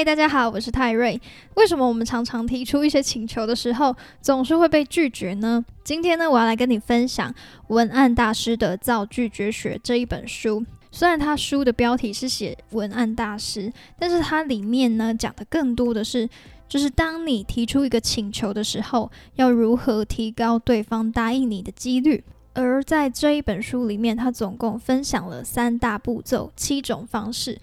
嗨，大家好，我是泰瑞。为什么我们常常提出一些请求的时候，总是会被拒绝呢？今天呢，我要来跟你分享文案大师的《造拒绝学》这一本书。虽然他书的标题是写文案大师，但是它里面呢讲的更多的是，就是当你提出一个请求的时候，要如何提高对方答应你的几率。而在这一本书里面，他总共分享了三大步骤、七种方式。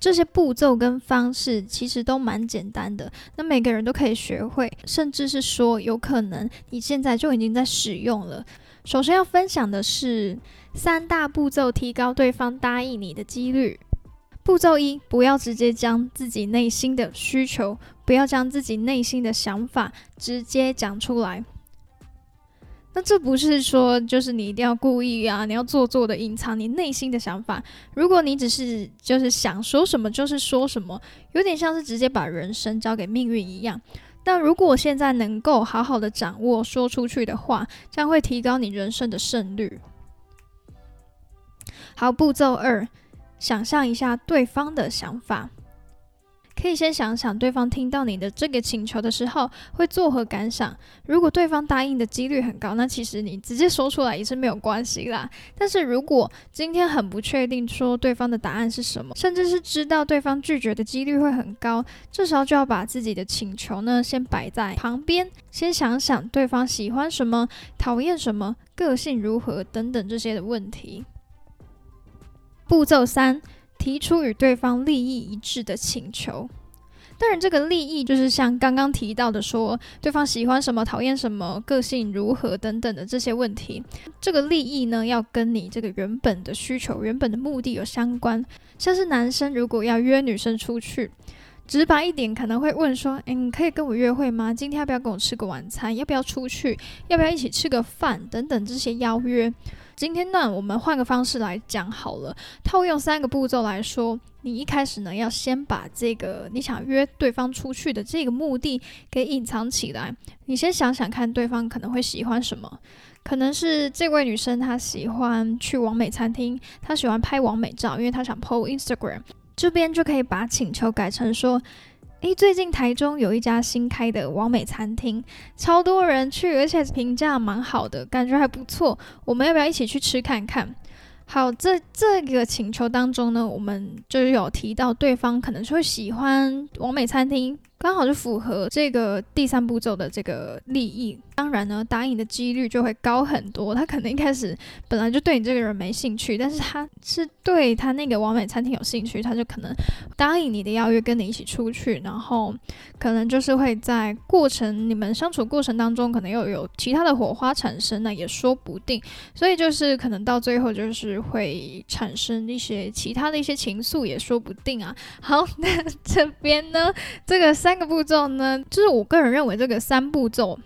这些步骤跟方式其实都蛮简单的，那每个人都可以学会，甚至是说有可能你现在就已经在使用了。首先要分享的是三大步骤，提高对方答应你的几率。步骤一，不要直接将自己内心的需求，不要将自己内心的想法直接讲出来。那这不是说，就是你一定要故意啊，你要做作的隐藏你内心的想法。如果你只是就是想说什么就是说什么，有点像是直接把人生交给命运一样。但如果现在能够好好的掌握说出去的话，将会提高你人生的胜率。好，步骤二，想象一下对方的想法。可以先想想对方听到你的这个请求的时候会作何感想。如果对方答应的几率很高，那其实你直接说出来也是没有关系啦。但是如果今天很不确定说对方的答案是什么，甚至是知道对方拒绝的几率会很高，这时候就要把自己的请求呢先摆在旁边，先想想对方喜欢什么、讨厌什么、个性如何等等这些的问题。步骤三。提出与对方利益一致的请求，当然，这个利益就是像刚刚提到的，说对方喜欢什么、讨厌什么、个性如何等等的这些问题。这个利益呢，要跟你这个原本的需求、原本的目的有相关。像是男生如果要约女生出去，直白一点，可能会问说：“诶，你可以跟我约会吗？今天要不要跟我吃个晚餐？要不要出去？要不要一起吃个饭？等等这些邀约。”今天呢，我们换个方式来讲好了。套用三个步骤来说，你一开始呢，要先把这个你想约对方出去的这个目的给隐藏起来。你先想想看，对方可能会喜欢什么？可能是这位女生她喜欢去完美餐厅，她喜欢拍完美照，因为她想 PO Instagram。这边就可以把请求改成说。诶，最近台中有一家新开的完美餐厅，超多人去，而且评价蛮好的，感觉还不错。我们要不要一起去吃看看？好，这这个请求当中呢，我们就有提到对方可能是会喜欢完美餐厅。刚好就符合这个第三步骤的这个利益，当然呢，答应的几率就会高很多。他可能一开始本来就对你这个人没兴趣，但是他是对他那个完美餐厅有兴趣，他就可能答应你的邀约，跟你一起出去，然后可能就是会在过程你们相处过程当中，可能又有其他的火花产生，那也说不定。所以就是可能到最后就是会产生一些其他的一些情愫，也说不定啊。好，那这边呢，这个 三个步骤呢，就是我个人认为这个三步骤，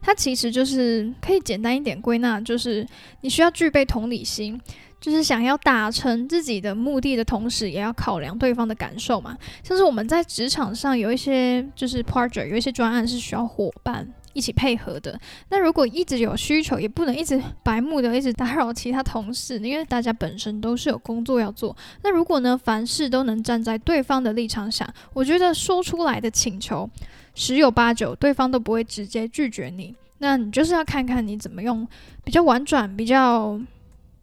它其实就是可以简单一点归纳，就是你需要具备同理心，就是想要达成自己的目的的同时，也要考量对方的感受嘛。像是我们在职场上有一些就是 project，有一些专案是需要伙伴。一起配合的。那如果一直有需求，也不能一直白目的一直打扰其他同事，因为大家本身都是有工作要做。那如果呢，凡事都能站在对方的立场想，我觉得说出来的请求十有八九对方都不会直接拒绝你。那你就是要看看你怎么用比较婉转、比较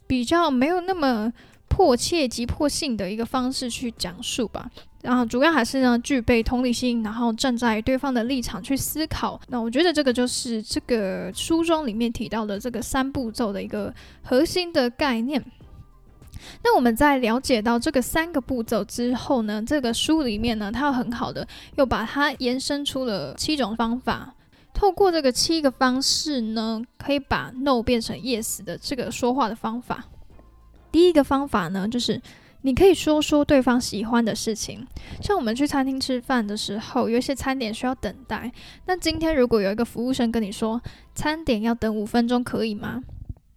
比较没有那么迫切、急迫性的一个方式去讲述吧。然后主要还是呢，具备同理心，然后站在对方的立场去思考。那我觉得这个就是这个书中里面提到的这个三步骤的一个核心的概念。那我们在了解到这个三个步骤之后呢，这个书里面呢，它很好的又把它延伸出了七种方法。透过这个七个方式呢，可以把 no 变成 yes 的这个说话的方法。第一个方法呢，就是。你可以说说对方喜欢的事情，像我们去餐厅吃饭的时候，有一些餐点需要等待。那今天如果有一个服务生跟你说餐点要等五分钟，可以吗？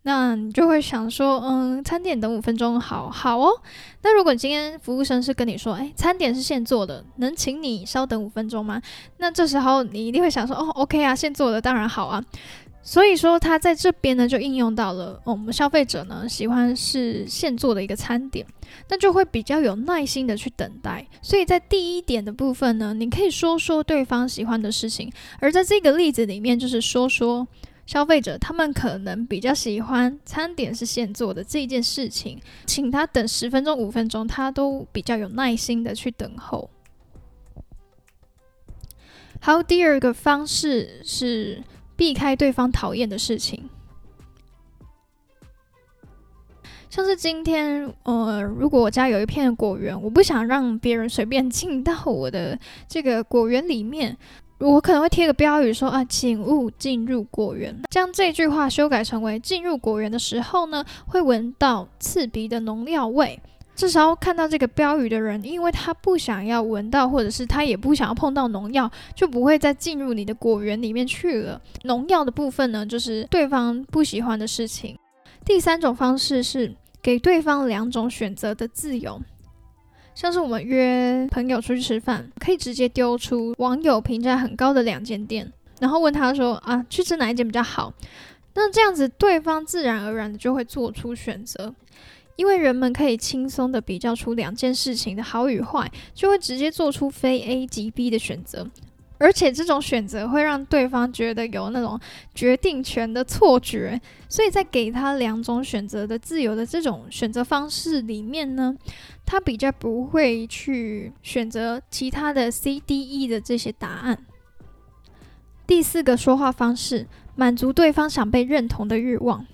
那你就会想说，嗯，餐点等五分钟，好好哦。那如果今天服务生是跟你说，诶，餐点是现做的，能请你稍等五分钟吗？那这时候你一定会想说，哦，OK 啊，现做的当然好啊。所以说，他在这边呢就应用到了我们消费者呢喜欢是现做的一个餐点，那就会比较有耐心的去等待。所以在第一点的部分呢，你可以说说对方喜欢的事情，而在这个例子里面，就是说说消费者他们可能比较喜欢餐点是现做的这件事情，请他等十分钟、五分钟，他都比较有耐心的去等候。好，第二个方式是。避开对方讨厌的事情，像是今天，呃，如果我家有一片果园，我不想让别人随便进到我的这个果园里面，我可能会贴个标语说啊，请勿进入果园。将这句话修改成为进入果园的时候呢，会闻到刺鼻的农药味。至少看到这个标语的人，因为他不想要闻到，或者是他也不想要碰到农药，就不会再进入你的果园里面去了。农药的部分呢，就是对方不喜欢的事情。第三种方式是给对方两种选择的自由，像是我们约朋友出去吃饭，可以直接丢出网友评价很高的两间店，然后问他说啊，去吃哪一间比较好？那这样子，对方自然而然的就会做出选择。因为人们可以轻松的比较出两件事情的好与坏，就会直接做出非 A 即 B 的选择，而且这种选择会让对方觉得有那种决定权的错觉，所以在给他两种选择的自由的这种选择方式里面呢，他比较不会去选择其他的 C、D、E 的这些答案。第四个说话方式，满足对方想被认同的欲望。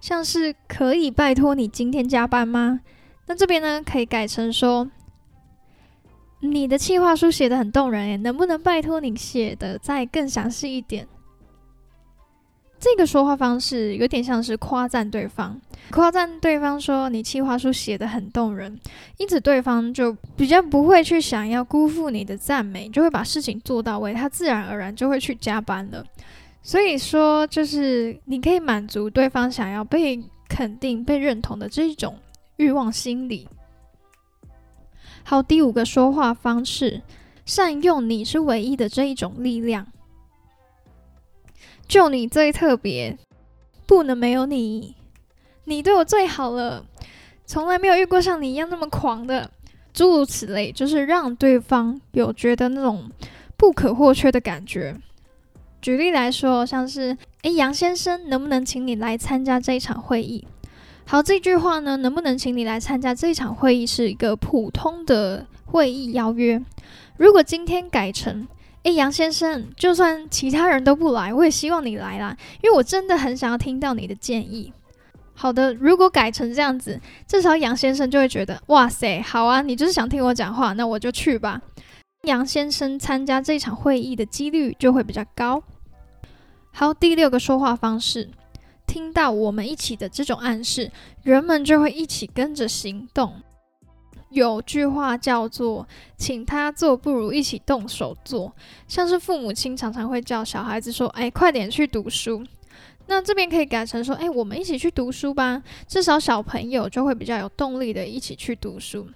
像是可以拜托你今天加班吗？那这边呢可以改成说，你的计划书写的很动人诶，能不能拜托你写的再更详细一点？这个说话方式有点像是夸赞对方，夸赞对方说你计划书写的很动人，因此对方就比较不会去想要辜负你的赞美，就会把事情做到位，他自然而然就会去加班了。所以说，就是你可以满足对方想要被肯定、被认同的这一种欲望心理。好，第五个说话方式，善用你是唯一的这一种力量，就你最特别，不能没有你，你对我最好了，从来没有遇过像你一样那么狂的，诸如此类，就是让对方有觉得那种不可或缺的感觉。举例来说，像是诶，杨先生，能不能请你来参加这一场会议？好，这句话呢，能不能请你来参加这一场会议，是一个普通的会议邀约。如果今天改成诶，杨先生，就算其他人都不来，我也希望你来啦，因为我真的很想要听到你的建议。好的，如果改成这样子，至少杨先生就会觉得，哇塞，好啊，你就是想听我讲话，那我就去吧。杨先生参加这场会议的几率就会比较高。好，第六个说话方式，听到我们一起的这种暗示，人们就会一起跟着行动。有句话叫做“请他做，不如一起动手做”，像是父母亲常常会叫小孩子说：“哎，快点去读书。”那这边可以改成说：“哎，我们一起去读书吧。”至少小朋友就会比较有动力的一起去读书。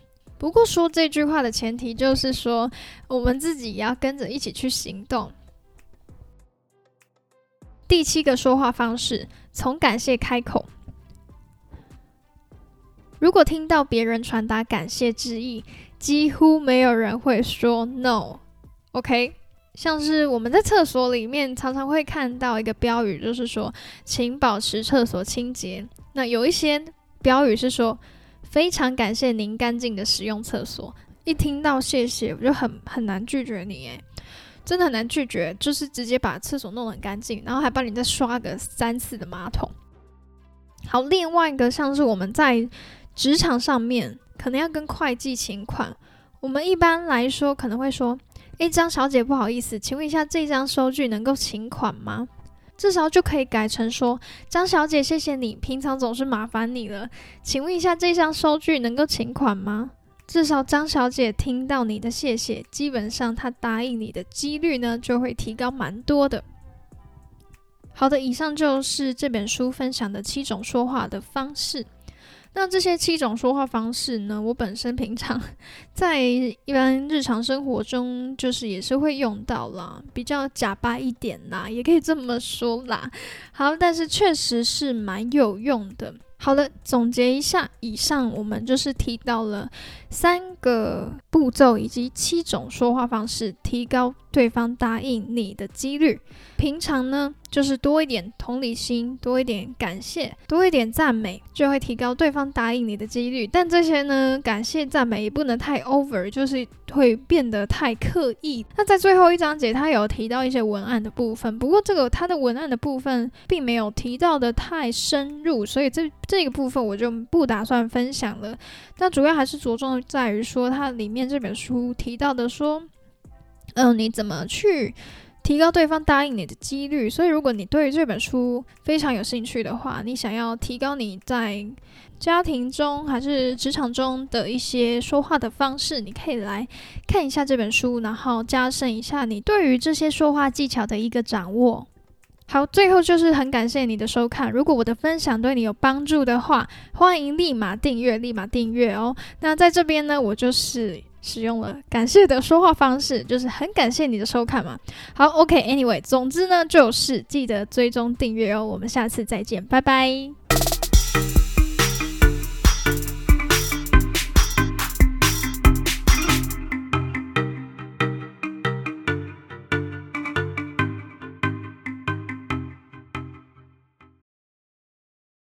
不过说这句话的前提就是说，我们自己也要跟着一起去行动。第七个说话方式，从感谢开口。如果听到别人传达感谢之意，几乎没有人会说 no。OK，像是我们在厕所里面常常会看到一个标语，就是说请保持厕所清洁。那有一些标语是说。非常感谢您干净的使用厕所。一听到谢谢，我就很很难拒绝你，诶，真的很难拒绝，就是直接把厕所弄得很干净，然后还帮你再刷个三次的马桶。好，另外一个像是我们在职场上面，可能要跟会计请款，我们一般来说可能会说：“诶，张小姐，不好意思，请问一下这张收据能够请款吗？”至少就可以改成说：“张小姐，谢谢你，平常总是麻烦你了。请问一下，这张收据能够请款吗？”至少张小姐听到你的谢谢，基本上她答应你的几率呢就会提高蛮多的。好的，以上就是这本书分享的七种说话的方式。那这些七种说话方式呢，我本身平常 在一般日常生活中就是也是会用到啦，比较假巴一点啦，也可以这么说啦。好，但是确实是蛮有用的。好了，总结一下，以上我们就是提到了三个步骤以及七种说话方式，提高对方答应你的几率。平常呢，就是多一点同理心，多一点感谢，多一点赞美，就会提高对方答应你的几率。但这些呢，感谢赞美也不能太 over，就是会变得太刻意。那在最后一章节，他有提到一些文案的部分，不过这个他的文案的部分并没有提到的太深入，所以这这个部分我就不打算分享了。那主要还是着重在于说，它里面这本书提到的说，嗯，你怎么去。提高对方答应你的几率，所以如果你对于这本书非常有兴趣的话，你想要提高你在家庭中还是职场中的一些说话的方式，你可以来看一下这本书，然后加深一下你对于这些说话技巧的一个掌握。好，最后就是很感谢你的收看，如果我的分享对你有帮助的话，欢迎立马订阅，立马订阅哦。那在这边呢，我就是。使用了感谢的说话方式，就是很感谢你的收看嘛。好，OK，Anyway，总之呢，就是记得追踪订阅哦。我们下次再见，拜拜。